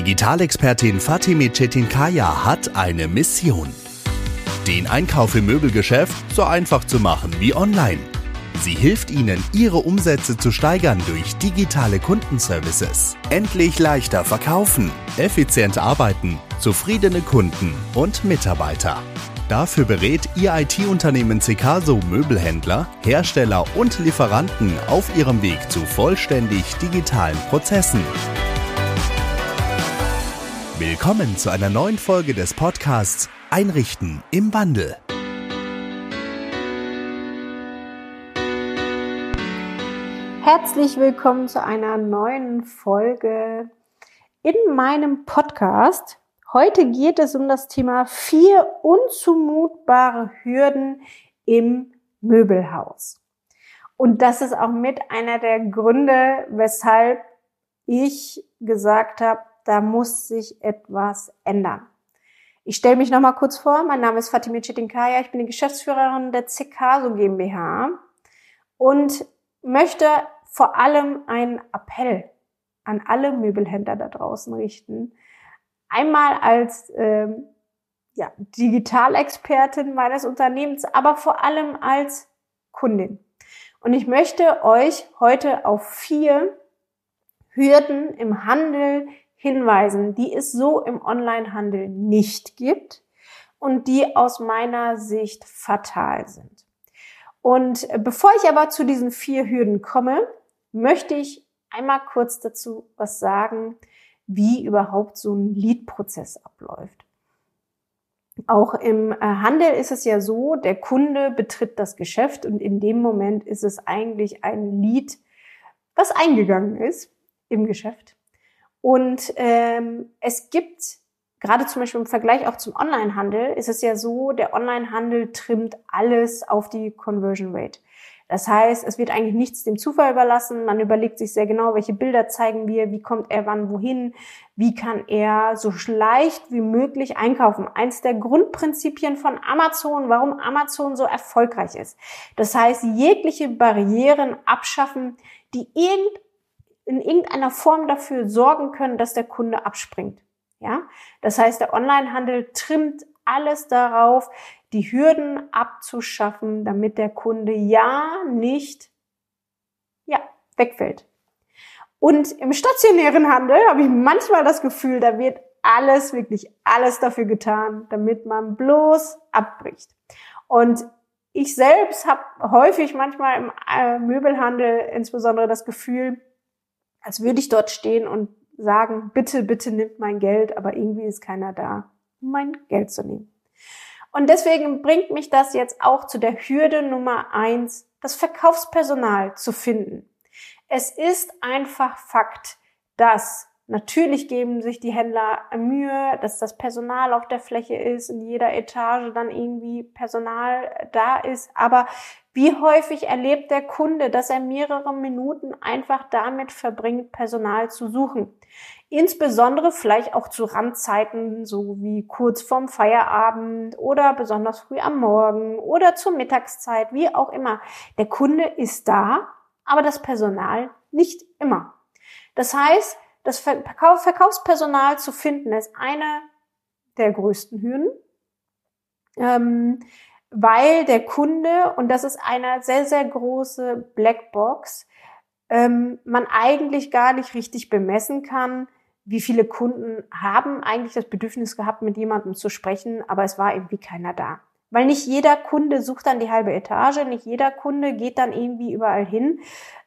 Digitalexpertin Fatime Çetinkaya hat eine Mission. Den Einkauf im Möbelgeschäft so einfach zu machen wie online. Sie hilft Ihnen, Ihre Umsätze zu steigern durch digitale Kundenservices. Endlich leichter verkaufen, effizient arbeiten, zufriedene Kunden und Mitarbeiter. Dafür berät Ihr IT-Unternehmen Cecaso Möbelhändler, Hersteller und Lieferanten auf ihrem Weg zu vollständig digitalen Prozessen. Willkommen zu einer neuen Folge des Podcasts Einrichten im Wandel. Herzlich willkommen zu einer neuen Folge in meinem Podcast. Heute geht es um das Thema vier unzumutbare Hürden im Möbelhaus. Und das ist auch mit einer der Gründe, weshalb ich gesagt habe, da muss sich etwas ändern. Ich stelle mich noch mal kurz vor. Mein Name ist Fatime Chetinkaya. Ich bin die Geschäftsführerin der Cecaso GmbH und möchte vor allem einen Appell an alle Möbelhändler da draußen richten. Einmal als ähm, ja, Digitalexpertin meines Unternehmens, aber vor allem als Kundin. Und ich möchte euch heute auf vier Hürden im Handel hinweisen, die es so im Onlinehandel nicht gibt und die aus meiner Sicht fatal sind. Und bevor ich aber zu diesen vier Hürden komme, möchte ich einmal kurz dazu was sagen, wie überhaupt so ein Lead-Prozess abläuft. Auch im äh, Handel ist es ja so, der Kunde betritt das Geschäft und in dem Moment ist es eigentlich ein Lead, was eingegangen ist im Geschäft. Und ähm, es gibt gerade zum Beispiel im Vergleich auch zum Onlinehandel ist es ja so, der Onlinehandel trimmt alles auf die Conversion Rate. Das heißt, es wird eigentlich nichts dem Zufall überlassen. Man überlegt sich sehr genau, welche Bilder zeigen wir, wie kommt er wann wohin, wie kann er so leicht wie möglich einkaufen. Eins der Grundprinzipien von Amazon, warum Amazon so erfolgreich ist. Das heißt, jegliche Barrieren abschaffen, die irgend in irgendeiner Form dafür sorgen können, dass der Kunde abspringt. Ja, das heißt, der Onlinehandel trimmt alles darauf, die Hürden abzuschaffen, damit der Kunde ja nicht, ja, wegfällt. Und im stationären Handel habe ich manchmal das Gefühl, da wird alles, wirklich alles dafür getan, damit man bloß abbricht. Und ich selbst habe häufig manchmal im äh, Möbelhandel insbesondere das Gefühl, als würde ich dort stehen und sagen, bitte, bitte nimmt mein Geld, aber irgendwie ist keiner da, um mein Geld zu nehmen. Und deswegen bringt mich das jetzt auch zu der Hürde Nummer eins, das Verkaufspersonal zu finden. Es ist einfach Fakt, dass Natürlich geben sich die Händler Mühe, dass das Personal auf der Fläche ist, in jeder Etage dann irgendwie Personal da ist. Aber wie häufig erlebt der Kunde, dass er mehrere Minuten einfach damit verbringt, Personal zu suchen? Insbesondere vielleicht auch zu Randzeiten, so wie kurz vorm Feierabend oder besonders früh am Morgen oder zur Mittagszeit, wie auch immer. Der Kunde ist da, aber das Personal nicht immer. Das heißt, das Verkaufspersonal zu finden ist eine der größten Hürden, ähm, weil der Kunde, und das ist eine sehr, sehr große Blackbox, ähm, man eigentlich gar nicht richtig bemessen kann, wie viele Kunden haben eigentlich das Bedürfnis gehabt, mit jemandem zu sprechen, aber es war irgendwie keiner da. Weil nicht jeder Kunde sucht dann die halbe Etage, nicht jeder Kunde geht dann irgendwie überall hin.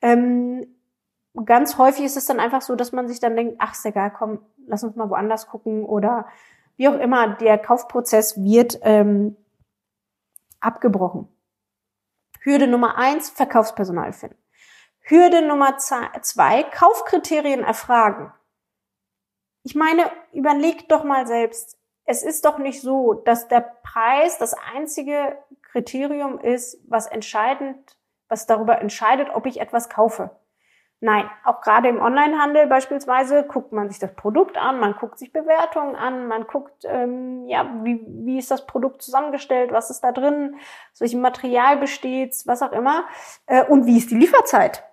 Ähm, ganz häufig ist es dann einfach so, dass man sich dann denkt, ach, ist egal, komm, lass uns mal woanders gucken oder wie auch immer, der Kaufprozess wird ähm, abgebrochen. Hürde Nummer eins, Verkaufspersonal finden. Hürde Nummer zwei, Kaufkriterien erfragen. Ich meine, überleg doch mal selbst. Es ist doch nicht so, dass der Preis das einzige Kriterium ist, was entscheidend, was darüber entscheidet, ob ich etwas kaufe. Nein, auch gerade im Onlinehandel beispielsweise guckt man sich das Produkt an, man guckt sich Bewertungen an, man guckt, ähm, ja, wie, wie ist das Produkt zusammengestellt, was ist da drin, aus welchem Material besteht was auch immer, äh, und wie ist die Lieferzeit.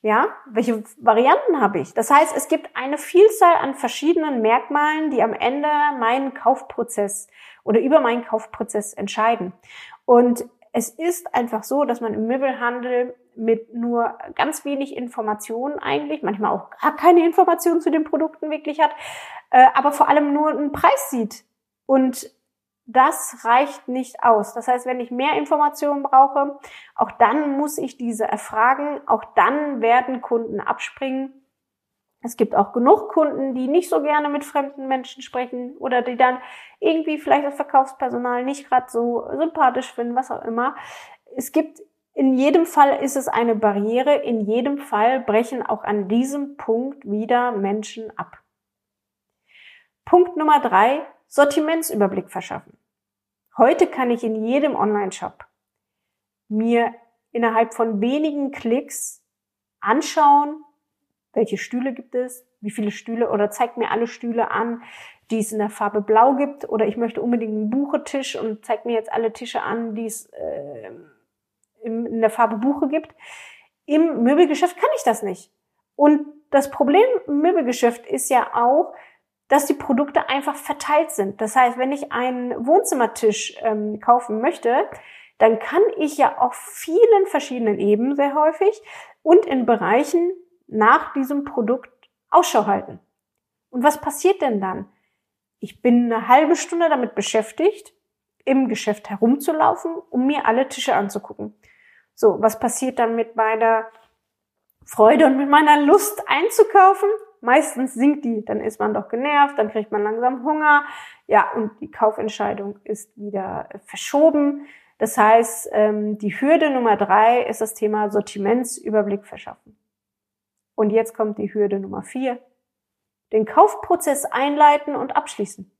Ja, welche Varianten habe ich? Das heißt, es gibt eine Vielzahl an verschiedenen Merkmalen, die am Ende meinen Kaufprozess oder über meinen Kaufprozess entscheiden. Und es ist einfach so, dass man im Möbelhandel mit nur ganz wenig Informationen eigentlich, manchmal auch gar keine Informationen zu den Produkten wirklich hat, äh, aber vor allem nur einen Preis sieht. Und das reicht nicht aus. Das heißt, wenn ich mehr Informationen brauche, auch dann muss ich diese erfragen, auch dann werden Kunden abspringen. Es gibt auch genug Kunden, die nicht so gerne mit fremden Menschen sprechen oder die dann irgendwie vielleicht das Verkaufspersonal nicht gerade so sympathisch finden, was auch immer. Es gibt in jedem Fall ist es eine Barriere. In jedem Fall brechen auch an diesem Punkt wieder Menschen ab. Punkt Nummer drei, Sortimentsüberblick verschaffen. Heute kann ich in jedem Online-Shop mir innerhalb von wenigen Klicks anschauen, welche Stühle gibt es, wie viele Stühle oder zeigt mir alle Stühle an, die es in der Farbe Blau gibt oder ich möchte unbedingt einen Buchetisch und zeigt mir jetzt alle Tische an, die es äh, in der Farbe Buche gibt. Im Möbelgeschäft kann ich das nicht. Und das Problem im Möbelgeschäft ist ja auch, dass die Produkte einfach verteilt sind. Das heißt, wenn ich einen Wohnzimmertisch ähm, kaufen möchte, dann kann ich ja auf vielen verschiedenen Ebenen sehr häufig und in Bereichen nach diesem Produkt Ausschau halten. Und was passiert denn dann? Ich bin eine halbe Stunde damit beschäftigt, im Geschäft herumzulaufen, um mir alle Tische anzugucken. So, was passiert dann mit meiner Freude und mit meiner Lust einzukaufen? Meistens sinkt die, dann ist man doch genervt, dann kriegt man langsam Hunger. Ja, und die Kaufentscheidung ist wieder verschoben. Das heißt, ähm, die Hürde Nummer drei ist das Thema Sortimentsüberblick verschaffen. Und jetzt kommt die Hürde Nummer vier. Den Kaufprozess einleiten und abschließen.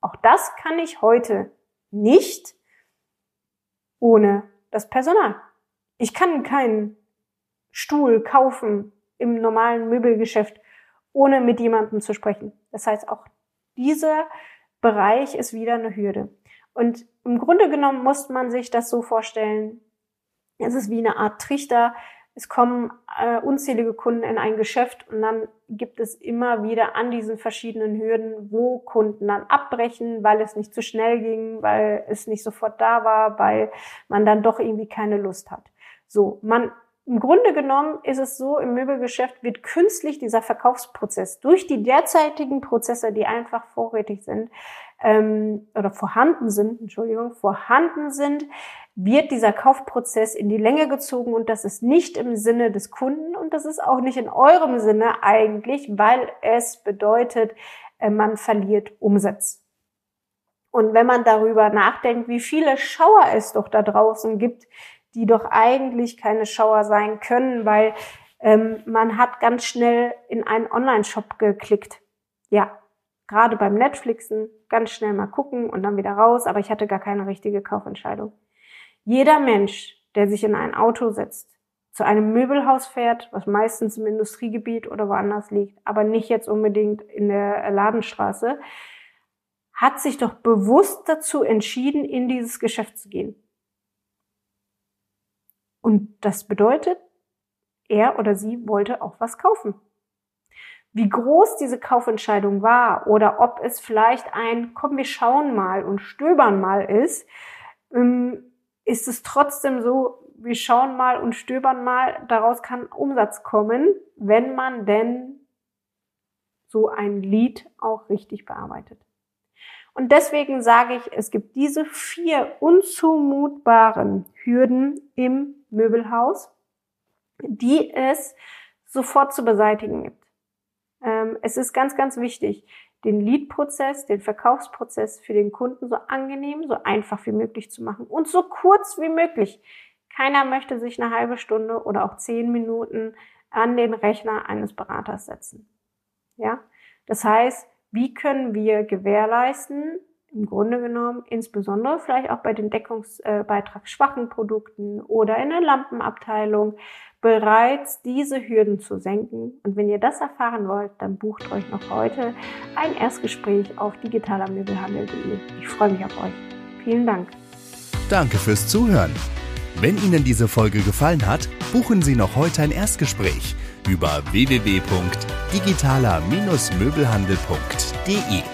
Auch das kann ich heute nicht ohne das Personal. Ich kann keinen Stuhl kaufen im normalen Möbelgeschäft, ohne mit jemandem zu sprechen. Das heißt, auch dieser Bereich ist wieder eine Hürde. Und im Grunde genommen muss man sich das so vorstellen, es ist wie eine Art Trichter. Es kommen äh, unzählige Kunden in ein Geschäft und dann gibt es immer wieder an diesen verschiedenen Hürden, wo Kunden dann abbrechen, weil es nicht zu schnell ging, weil es nicht sofort da war, weil man dann doch irgendwie keine Lust hat. So, man im Grunde genommen ist es so, im Möbelgeschäft wird künstlich dieser Verkaufsprozess durch die derzeitigen Prozesse, die einfach vorrätig sind ähm, oder vorhanden sind, Entschuldigung, vorhanden sind, wird dieser Kaufprozess in die Länge gezogen und das ist nicht im Sinne des Kunden und das ist auch nicht in eurem Sinne eigentlich, weil es bedeutet, äh, man verliert Umsatz. Und wenn man darüber nachdenkt, wie viele Schauer es doch da draußen gibt, die doch eigentlich keine Schauer sein können, weil ähm, man hat ganz schnell in einen Online-Shop geklickt. Ja, gerade beim Netflixen ganz schnell mal gucken und dann wieder raus, aber ich hatte gar keine richtige Kaufentscheidung. Jeder Mensch, der sich in ein Auto setzt, zu einem Möbelhaus fährt, was meistens im Industriegebiet oder woanders liegt, aber nicht jetzt unbedingt in der Ladenstraße, hat sich doch bewusst dazu entschieden, in dieses Geschäft zu gehen. Und das bedeutet, er oder sie wollte auch was kaufen. Wie groß diese Kaufentscheidung war oder ob es vielleicht ein, komm, wir schauen mal und stöbern mal ist, ähm, ist es trotzdem so, wir schauen mal und stöbern mal, daraus kann Umsatz kommen, wenn man denn so ein Lied auch richtig bearbeitet. Und deswegen sage ich, es gibt diese vier unzumutbaren Hürden im Möbelhaus, die es sofort zu beseitigen gibt. Ähm, es ist ganz, ganz wichtig, den Lead-Prozess, den Verkaufsprozess für den Kunden so angenehm, so einfach wie möglich zu machen und so kurz wie möglich. Keiner möchte sich eine halbe Stunde oder auch zehn Minuten an den Rechner eines Beraters setzen. Ja? Das heißt, wie können wir gewährleisten, im Grunde genommen, insbesondere vielleicht auch bei den deckungsbeitragsschwachen Produkten oder in der Lampenabteilung, bereits diese Hürden zu senken. Und wenn ihr das erfahren wollt, dann bucht euch noch heute ein Erstgespräch auf digitalermöbelhandel.de. Ich freue mich auf euch. Vielen Dank. Danke fürs Zuhören. Wenn Ihnen diese Folge gefallen hat, buchen Sie noch heute ein Erstgespräch über www.digitaler-möbelhandel.de.